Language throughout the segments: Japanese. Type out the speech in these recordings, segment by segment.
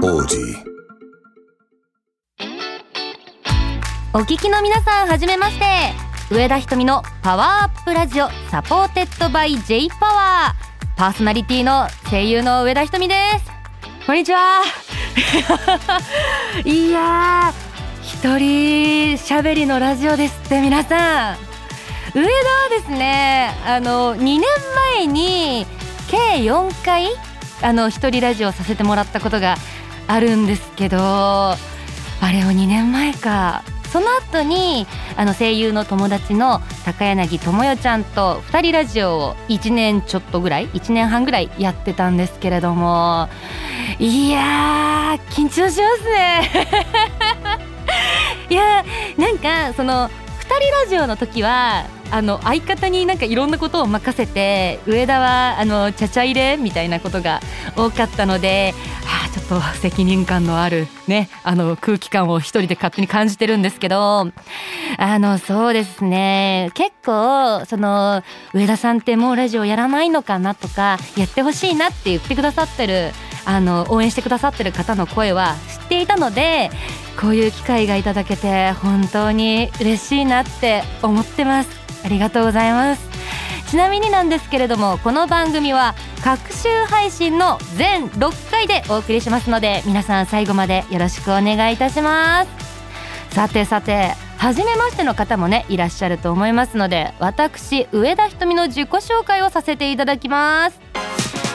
王子。お聞きの皆さんはじめまして。上田瞳の POWER UP RADIO supported by J-POWER。パーソナリティの声優の上田ひとみです。こんにちは。いやー一人喋りのラジオですって皆さん。上田はですねあの2年前に計4回あの一人ラジオさせてもらったことがあるんですけどあれを2年前か。その後にあの声優の友達の高柳智代ちゃんと2人ラジオを1年ちょっとぐらい1年半ぐらいやってたんですけれどもいやー緊張しますね。いやなんかその2人ラジオの時はあの相方になんかいろんなことを任せて上田はあのちゃちゃ入れみたいなことが多かったので、はあ、ちょっと責任感のあるねあの空気感を一人で勝手に感じてるんですけどあのそうですね。結構その上田さんってもうラジオやらないのかなとかやってほしいなって言ってくださってるあの応援してくださってる方の声は知っていたのでこういう機会がいただけて本当に嬉しいなって思ってます。ありがとうございます。ちなみになんですけれどもこの番組は各週配信の全6回でお送りしますので皆さん最後までよろしくお願いいたします。さてさて初めましての方もねいらっしゃると思いますので私上田ひとみの自己紹介をさせていただきます、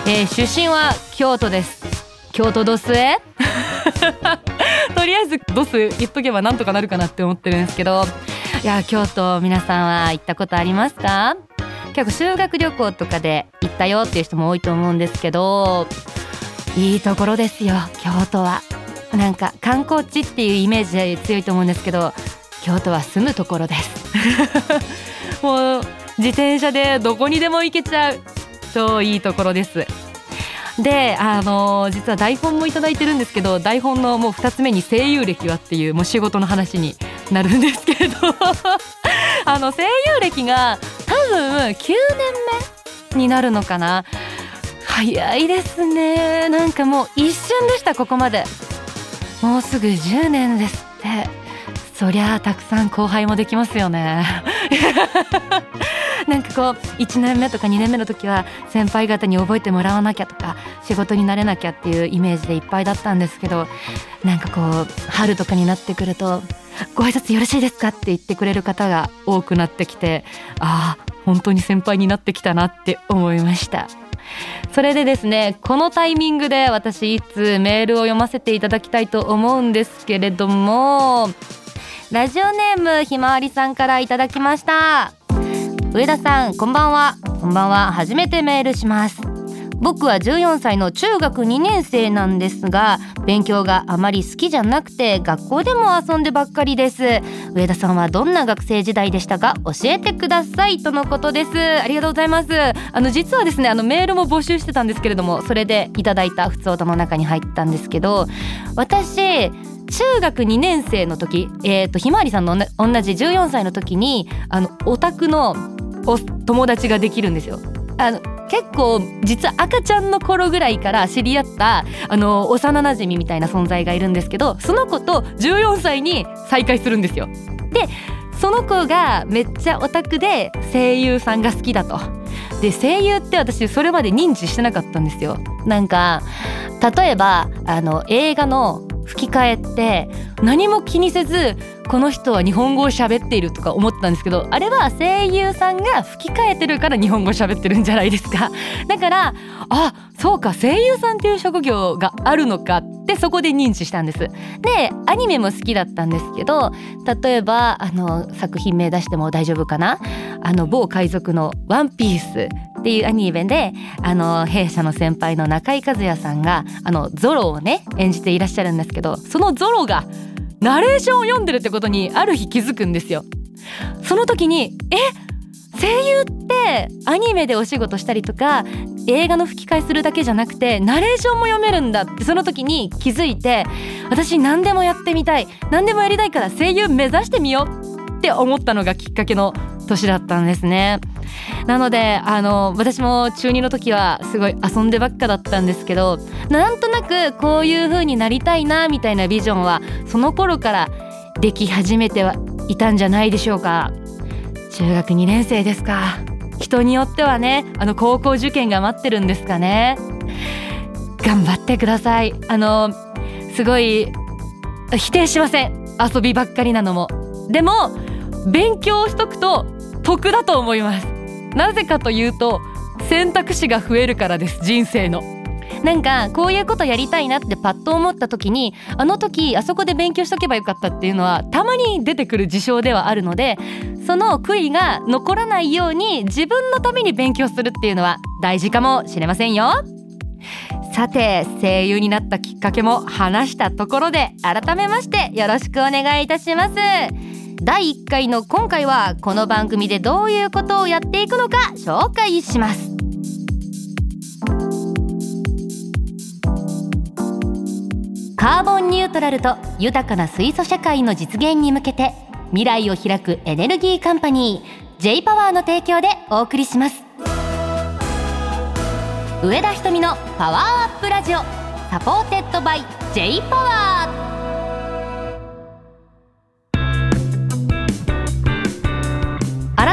えー出身は京都です。京都ドスへ？とりあえずドス言っとけばなんとかなるかなって思ってるんですけどいや京都皆さんは行ったことありますか？結構修学旅行とかで行ったよっていう人も多いと思うんですけどいいところですよ京都は。なんか観光地っていうイメージで強いと思うんですけど京都は住むところです。もう自転車でどこにでも行けちゃう超いいところです。であの実は台本もいただいてるんですけど台本のもう2つ目に声優歴はっていうもう仕事の話になるんですけれど。あの声優歴が多分9年目になるのかな。早いですね。なんかもう一瞬でしたここまで。もうすぐ10年ですって。そりゃあたくさん後輩もできますよね。なんかこう1年目とか2年目の時は先輩方に覚えてもらわなきゃとか仕事になれなきゃっていうイメージでいっぱいだったんですけどなんかこう春とかになってくると「ご挨拶よろしいですか?」って言ってくれる方が多くなってきてああ本当に先輩になってきたなって思いました。それでですねこのタイミングで私いつメールを読ませていただきたいと思うんですけれどもラジオネームひまわりさんからいただきました上田さんこんばんはこんばんは初めてメールします僕は14歳の中学2年生なんですが勉強があまり好きじゃなくて学校でも遊んでばっかりです。上田さんはどんな学生時代でしたか？教えてくださいとのことです。ありがとうございます。あの実はですねあのメールも募集してたんですけれどもそれでいただいた普通音の中に入ったんですけど私中学2年生の時、えー、とひまわりさんの同じ14歳の時にあのオタクのお友達ができるんですよ。あの結構実は赤ちゃんの頃ぐらいから知り合ったあの幼なじみみたいな存在がいるんですけどその子と14歳に再会するんですよ。でその子がめっちゃオタクで声優さんが好きだと。で声優って私それまで認知してなかったんですよ。なんか例えばあの映画の吹き替えって何も気にせずこの人は日本語を喋っているとか思ってたんですけどあれは声優さんが吹き替えてるから日本語喋ってるんじゃないですか。だからあそうか声優さんっていう職業があるのかってそこで認知したんです。でアニメも好きだったんですけど例えばあの作品名出しても大丈夫かな？あの某海賊の「ワンピースっていうアニメであの弊社の先輩の中井和也さんがあのゾロをね演じていらっしゃるんですけどそのゾロがナレーションを読んでるってことにある日気づくんですよ。その時にえ声優ってアニメでお仕事したりとか映画の吹き替えするだけじゃなくてナレーションも読めるんだってその時に気づいて私何でもやってみたい何でもやりたいから声優目指してみようって思ったのがきっかけの年だったんですね。なのであの私も中2の時はすごい遊んでばっかだったんですけどなんとなくこういう風になりたいなみたいなビジョンはその頃からでき始めてはいたんじゃないでしょうか。中学2年生ですか。人によってはねあの高校受験が待ってるんですかね。頑張ってください。あのすごい否定しません。遊びばっかりなのも。でも勉強しとくと得だと思います。なぜかというと選択肢が増えるからです人生の。なんかこういうことやりたいなってパッと思った時にあの時あそこで勉強しとけばよかったっていうのはたまに出てくる事象ではあるのでその悔いが残らないように自分のために勉強するっていうのは大事かもしれませんよ。さて声優になったきっかけも話したところで改めましてよろしくお願いいたします。第1回の今回はこの番組でどういうことをやっていくのか紹介します。カーボンニュートラルと豊かな水素社会の実現に向けて未来を開くエネルギーカンパニー J パワーの提供でお送りします。上田瞳の POWER UP RADIO supported by J パワー。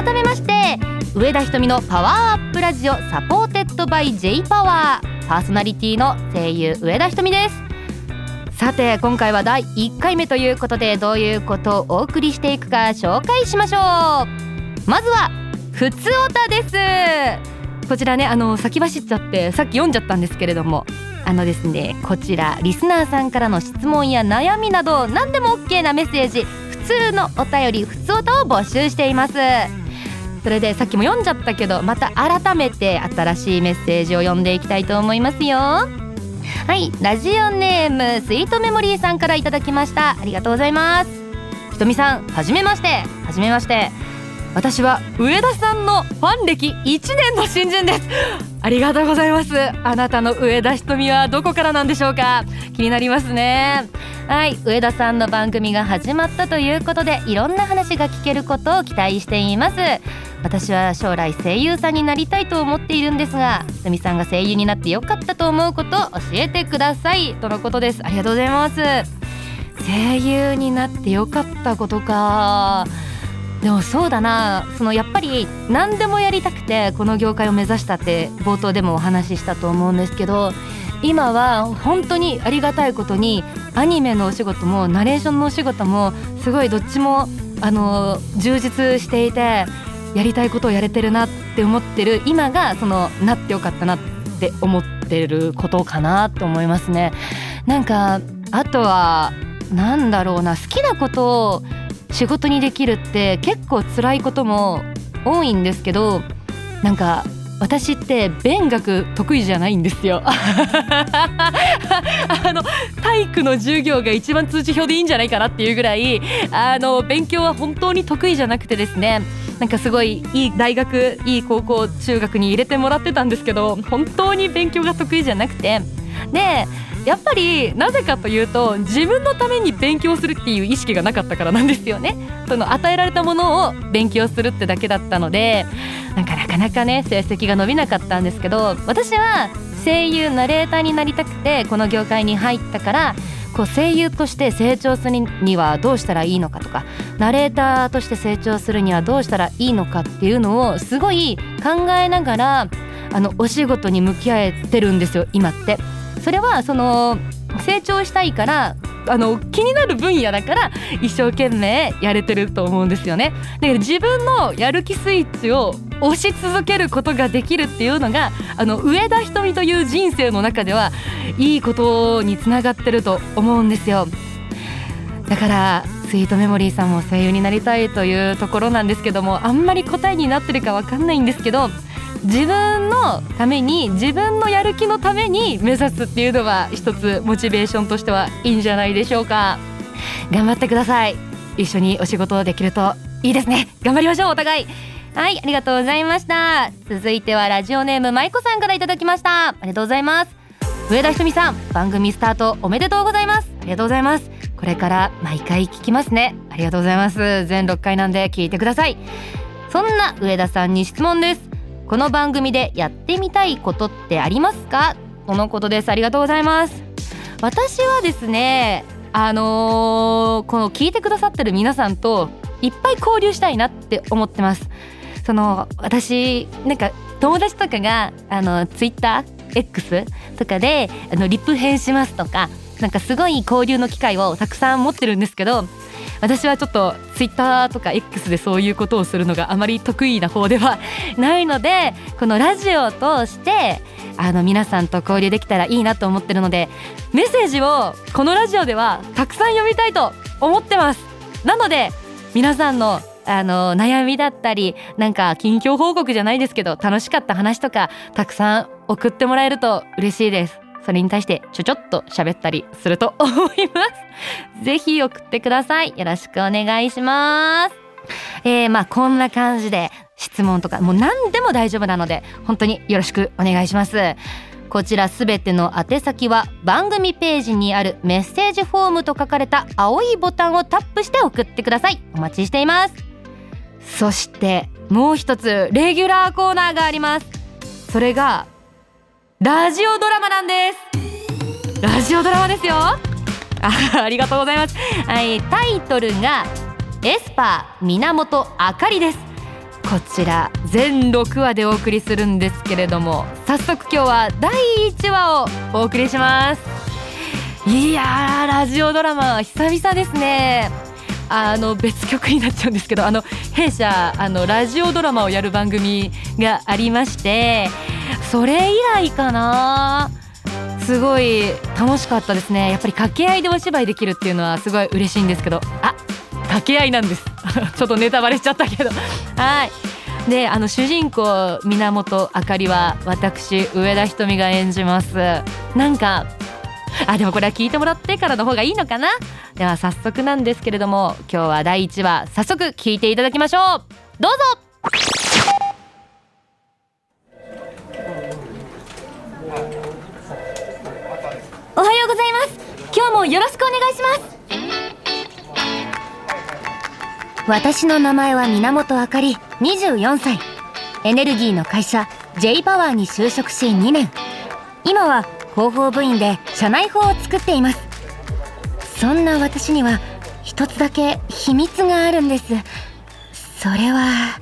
改めまして上田ひとみのパワーアップラジオサポーテッドバイ J パワー。パーソナリティの声優上田ひとみです。さて今回は第1回目ということでどういうことをお送りしていくか紹介しましょう。まずはふつおたです。こちらねあの先走っちゃってさっき読んじゃったんですけれどもあのですねこちらリスナーさんからの質問や悩みなど何でも OK なメッセージ普通のお便りふつおたを募集しています。それでさっきも読んじゃったけどまた改めて新しいメッセージを読んでいきたいと思いますよ。はいラジオネームスイートメモリーさんからいただきました。ありがとうございます。ひとみさんはじめまして。はじめまして。私は上田さんのファン歴1年の新人です。ありがとうございます。あなたの上田ひとみはどこからなんでしょうか。気になりますね。はい。上田さんの番組が始まったということでいろんな話が聞けることを期待しています。私は将来声優さんになりたいと思っているんですがすみさんが声優になってよかったと思うことを教えてください。とのことです。ありがとうございます。声優になってよかったことか。でもそうだなそのやっぱり何でもやりたくてこの業界を目指したって冒頭でもお話ししたと思うんですけど今は本当にありがたいことにアニメのお仕事もナレーションのお仕事もすごいどっちもあの充実していてやりたいことをやれてるなって思ってる今がそのなってよかったなって思ってることかなと思いますね。なんかあとはなんだろうな好きなことを仕事にできるって結構辛いことも多いんですけどなんか私って勉学得意じゃないんですよ。あの体育の授業が一番通知表でいいんじゃないかなっていうぐらいあの勉強は本当に得意じゃなくてですね。なんかすごいいい大学いい高校中学に入れてもらってたんですけど本当に勉強が得意じゃなくてでやっぱりなぜかというと自分のために勉強するっていう意識がなかったからなんですよね。その与えられたものを勉強するってだけだったのでなんかなかなかね成績が伸びなかったんですけど私は声優ナレーターになりたくてこの業界に入ったからこう声優として成長するにはどうしたらいいのかとかナレーターとして成長するにはどうしたらいいのかっていうのをすごい考えながらあのお仕事に向き合えてるんですよ今って。それはその成長したいからあの気になる分野だから一生懸命やれてると思うんですよね。だから自分のやる気スイッチを押し続けることができるっていうのがあの上田ひとという人生の中ではいいことにつながってると思うんですよ。だからスイートメモリーさんも声優になりたいというところなんですけどもあんまり答えになってるかわかんないんですけど自分のために自分のやる気のために目指すっていうのは一つモチベーションとしてはいいんじゃないでしょうか。頑張ってください。一緒にお仕事できるといいですね。頑張りましょう。お互い。はいありがとうございました。続いてはラジオネームまいこさんからいただきました。ありがとうございます。上田ひとみさん番組スタートおめでとうございます。ありがとうございます。これから毎回聞きますね。ありがとうございます。全6回なんで聞いてください。そんな上田さんに質問です。この番組でやってみたいことってありますか？とのことです。ありがとうございます。私はですねあのー、この聞いてくださってる皆さんといっぱい交流したいなって思ってます。その私なんか友達とかがあのツイッター X とかであのリプ返しますとかなんかすごい交流の機会をたくさん持ってるんですけど私はちょっとツイッターとか X でそういうことをするのがあまり得意な方ではないのでこのラジオを通してあの皆さんと交流できたらいいなと思ってるのでメッセージをこのラジオではたくさん読みたいと思ってます。なので皆さんのあの悩みだったりなんか近況報告じゃないですけど楽しかった話とかたくさん送ってもらえると嬉しいです。それに対してちょちょっと喋ったりすると思います。ぜひ送ってください。よろしくお願いします。えー、まあこんな感じで質問とかもう何でも大丈夫なので本当によろしくお願いします。こちらすべての宛先は番組ページにあるメッセージフォームと書かれた青いボタンをタップして送ってください。お待ちしています。そしてもう一つレギュラーコーナーがあります。それがラジオドラマなんです。ラジオドラマですよ。あ ありがとうございます。はいタイトルがエスパー源あかりです。こちら全6話でお送りするんですけれども早速今日は第1話をお送りします。いやラジオドラマ久々ですね。あの別曲になっちゃうんですけどあの弊社あのラジオドラマをやる番組がありましてそれ以来かな。すごい楽しかったですね。やっぱり掛け合いでお芝居できるっていうのはすごい嬉しいんですけどあ掛け合いなんです。ちょっとネタバレしちゃったけど。はい。であの主人公源あかりは私上田瞳が演じます。なんか あでもこれは聞いてもらってからの方がいいのかな？では早速なんですけれども今日は第1話早速聞いていただきましょう。どうぞ！おはようございます。今日もよろしくお願いします。私の名前は源あかり24歳。エネルギーの会社 J パワーに就職し2年。今は広報部員で社内法を作っています。そんな私には一つだけ秘密があるんです。それは。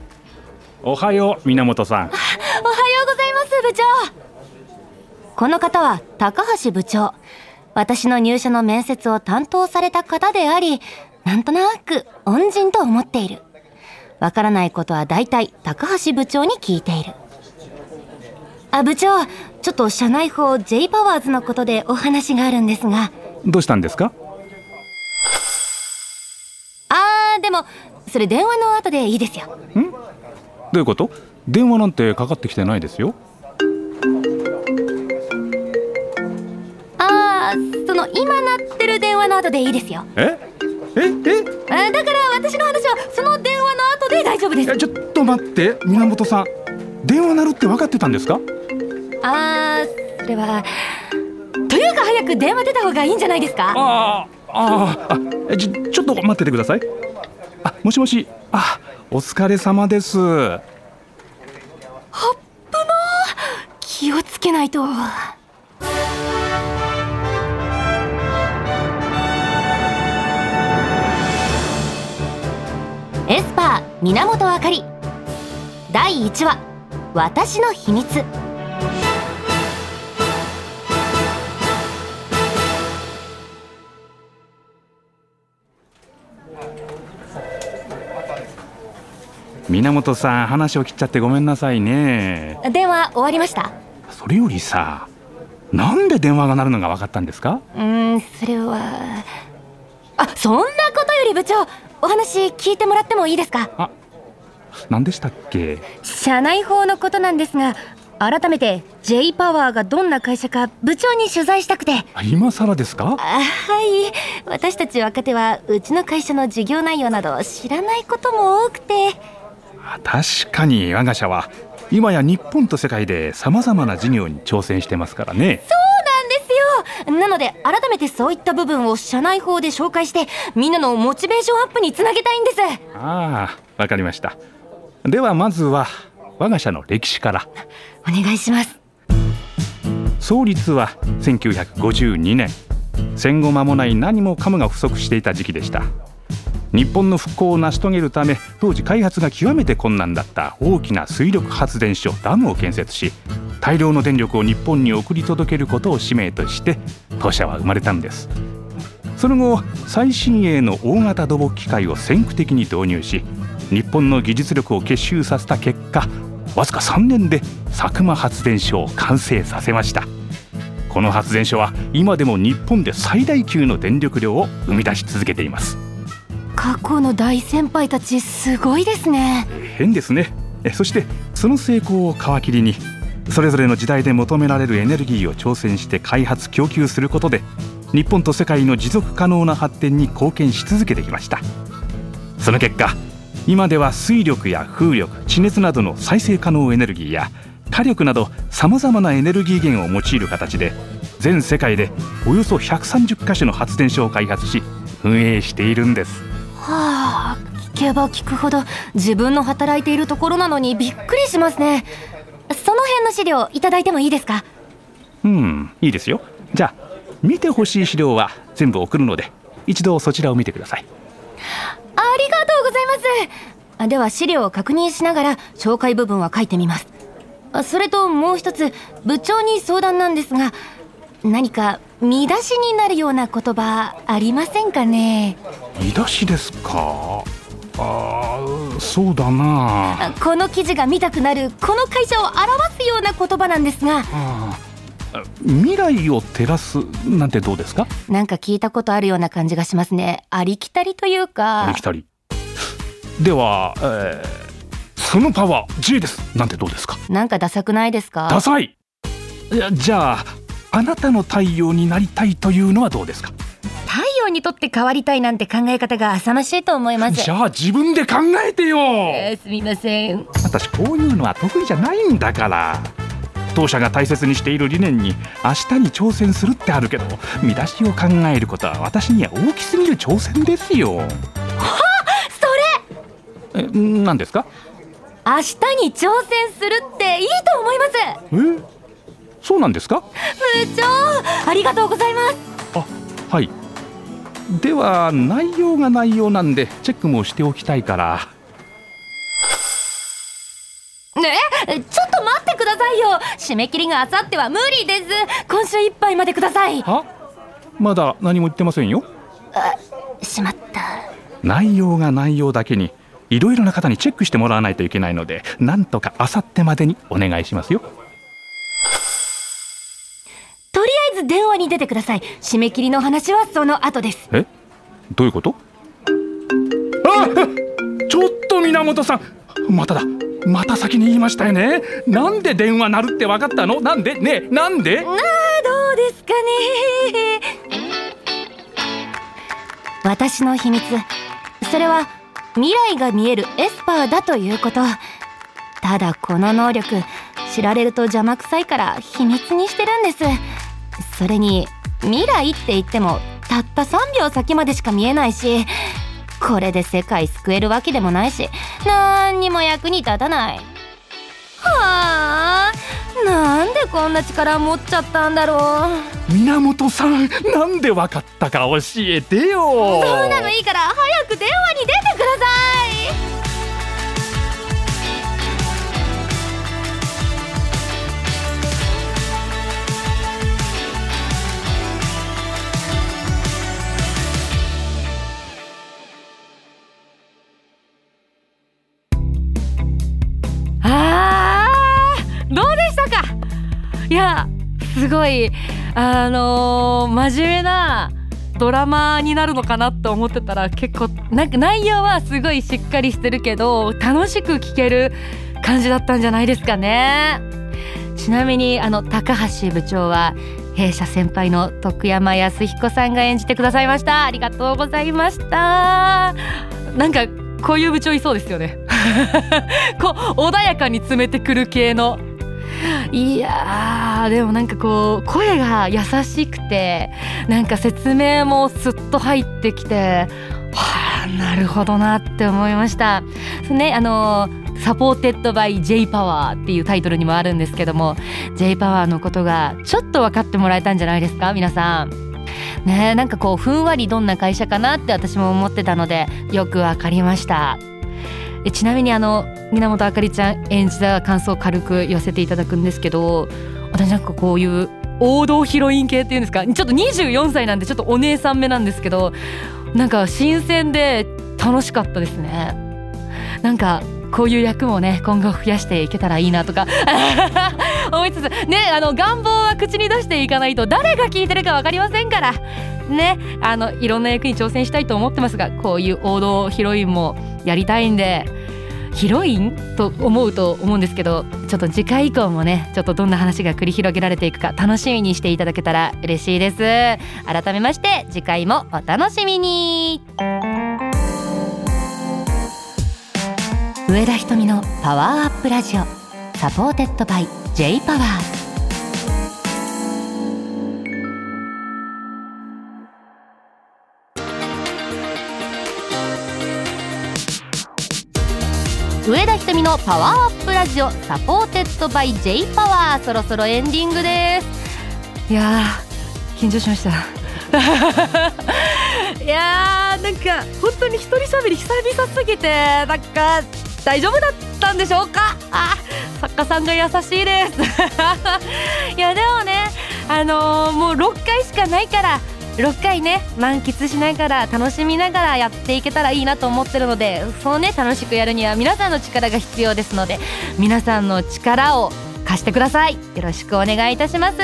おはよう源さん。おはようございます部長。この方は高橋部長。私の入社の面接を担当された方でありなんとなく恩人と思っている。わからないことは大体高橋部長に聞いている。あ、部長、ちょっと社内法 J パワーズのことでお話があるんですが。どうしたんですか？あー、でも、それ電話の後でいいですよ。ん？どういうこと？電話なんてかかってきてないですよ。あー、その今鳴ってる電話の後でいいですよ。え？え？え？だから私の話はその電話の後で大丈夫です。ちょっと待って源さん。電話鳴るって分かってたんですか？あーそれはというか早く電話出た方がいいんじゃないですか？あああちょちょっと待っててください。あもしもし。あお疲れ様です。はっぷの気をつけないと。エスパー源あかり。第1話「私の秘密」源さん話を切っちゃってごめんなさいね。電話終わりました？それよりさなんで電話が鳴るのが分かったんですか？うんそれはあそんなことより部長お話聞いてもらってもいいですか？あ何でしたっけ？社内法のことなんですが改めて J パワーがどんな会社か部長に取材したくて。今更ですか？はい。私たち若手はうちの会社の事業内容など知らないことも多くて。確かに我が社は今や日本と世界でさまざまな事業に挑戦してますからね。そうなので改めてそういった部分を社内法で紹介してみんなのモチベーションアップにつなげたいんです。ああわかりました。ではまずは我が社の歴史から。お願いします。創立は1952年。戦後間もない何もかもが不足していた時期でした。日本の復興を成し遂げるため当時開発が極めて困難だった大きな水力発電所ダムを建設し大量の電力を日本に送り届けることを使命として当社は生まれたんです。その後最新鋭の大型土木機械を先駆的に導入し日本の技術力を結集させた結果わずか3年で佐久間発電所を完成させました。この発電所は今でも日本で最大級の電力量を生み出し続けています。過去の大先輩たちすごいですね。変ですね。えそしてその成功を皮切りにそれぞれの時代で求められるエネルギーを挑戦して開発供給することで日本と世界の持続可能な発展に貢献し続けてきました。その結果今では水力や風力地熱などの再生可能エネルギーや火力などさまざまなエネルギー源を用いる形で全世界でおよそ130カ所の発電所を開発し運営しているんです。はあ聞けば聞くほど自分の働いているところなのにびっくりしますね。その辺の資料いただいてもいいですか？うんいいですよ。じゃあ見てほしい資料は全部送るので一度そちらを見てくださいございます。あでは資料を確認しながら紹介部分は書いてみます。あそれともう一つ部長に相談なんですが何か見出しになるような言葉ありませんかね？見出しですか？あーそうだな。あこの記事が見たくなるこの会社を表すような言葉なんですが。未来を照らすなんてどうですか？なんか聞いたことあるような感じがしますね。ありきたりというあかりきたりでは、えーそのパワー J です。なんてどうですか？なんかダサくないですか？ダサい。いやじゃああなたの太陽になりたいというのはどうですか？太陽にとって変わりたいなんて考え方が浅ましいと思います。じゃあ自分で考えてよ。えーすみません。私こういうのは得意じゃないんだから。当社が大切にしている理念に明日に挑戦するってあるけど見出しを考えることは私には大きすぎる挑戦ですよ。それえ何ですか？明日に挑戦するっていいと思います。え？そうなんですか？部長ありがとうございます。あはい。では内容が内容なんでチェックもしておきたいから。ね？えちょっと待ってくださいよ。締め切りがあさっては無理です。今週いっぱいまでください。あまだ何も言ってませんよ。しまった。内容が内容だけにいろいろな方にチェックしてもらわないといけないのでなんとかあさってまでにお願いしますよ。とりあえず電話に出てください。締め切りの話はその後です。え？どういうこと？あちょっと源さんまただ。また先に言いましたよね。なんで電話鳴るって分かったの？なんで？ねえなんで？あーどうですかね。私の秘密。それは未来が見えるエスパーだということ。ただこの能力知られると邪魔くさいから秘密にしてるんです。それに未来って言ってもたった3秒先までしか見えないしこれで世界救えるわけでもないしなんにも役に立たない。はあ。なんでこんな力持っちゃったんだろう。源さんなんで分かったか教えてよ。そうなのいいから早く電話に出てくださいいやすごいあのー真面目なドラマになるのかなって思ってたら結構なんか内容はすごいしっかりしてるけど楽しく聞ける感じだったんじゃないですかね。ちなみにあの高橋部長は弊社先輩の徳山康彦さんが演じてくださいました。ありがとうございました。なんかこういう部長いそうですよね。こう穏やかに詰めてくる系のいやーでもなんかこう声が優しくてなんか説明もスッと入ってきてはあなるほどなって思いました。ねあのサポーテッドバイ J パワーっていうタイトルにもあるんですけども J パワーのことがちょっと分かってもらえたんじゃないですか皆さんねなんかこうふんわりどんな会社かなって私も思ってたのでよく分かりましたちなみにあの源あかりちゃん演じた感想を軽く寄せていただくんですけど私なんかこういう王道ヒロイン系っていうんですか？ちょっと24歳なんでちょっとお姉さん目なんですけどなんか新鮮で楽しかったですね。なんかこういう役もね今後増やしていけたらいいなとか 思いつつねあの願望は口に出していかないと誰が聞いてるか分かりませんから。ねあのいろんな役に挑戦したいと思ってますがこういう王道ヒロインもやりたいんでヒロインと思うと思うんですけどちょっと次回以降もねちょっとどんな話が繰り広げられていくか楽しみにしていただけたら嬉しいです。改めまして次回もお楽しみに。上田瞳のパワーアップラジオサポーテッドバイ J パワー。みのパワーアップラジオサポーテッドバイ J パワーそろそろエンディングです。いや緊張しました。いやーなんか本当に一人喋り久々すぎてなんか大丈夫だったんでしょうか？あ作家さんが優しいです。いやでもねあのー、もう6回しかないから6回ね満喫しながら楽しみながらやっていけたらいいなと思ってるのでそうね楽しくやるには皆さんの力が必要ですので皆さんの力を貸してください。よろしくお願いいたします。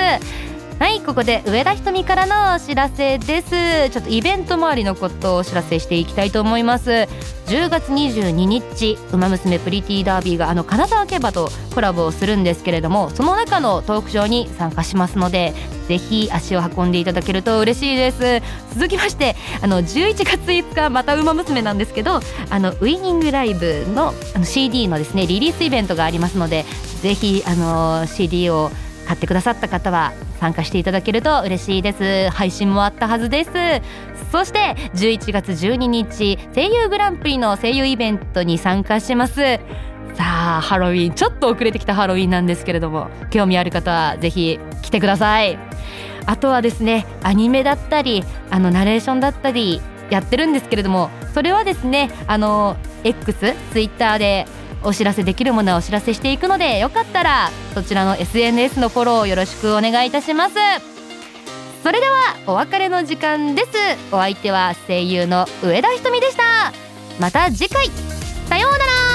はいここで上田ひとみからのお知らせです。ちょっとイベント周りのことをお知らせしていきたいと思います。10月22日「ウマ娘プリティダービー」があの金沢競馬とコラボをするんですけれどもその中のトークショーに参加しますのでぜひ足を運んでいただけると嬉しいです。続きましてあの11月5日また「ウマ娘」なんですけどあのウイニングライブのあの CD のですねリリースイベントがありますのでぜひあの CD を買ってくださった方は参加していただけると嬉しいです。配信もあったはずです。そして11月12日声優グランプリの声優イベントに参加します。さあハロウィンちょっと遅れてきたハロウィンなんですけれども興味ある方はぜひ来てください。あとはですねアニメだったりあのナレーションだったりやってるんですけれどもそれはですねあの X ツイッターでお知らせできるものはお知らせしていくのでよかったらそちらの SNS のフォローよろしくお願いいたします。それではお別れの時間です。お相手は声優の上田ひとみでした。また次回。さようなら。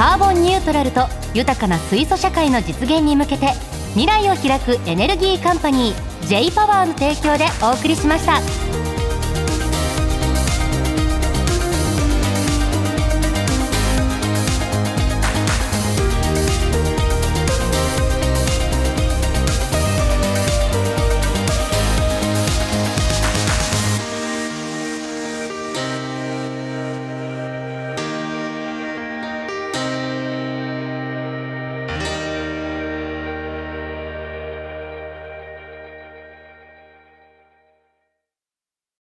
カーボンニュートラルと豊かな水素社会の実現に向けて未来を開くエネルギーカンパニー J パワーの提供でお送りしました。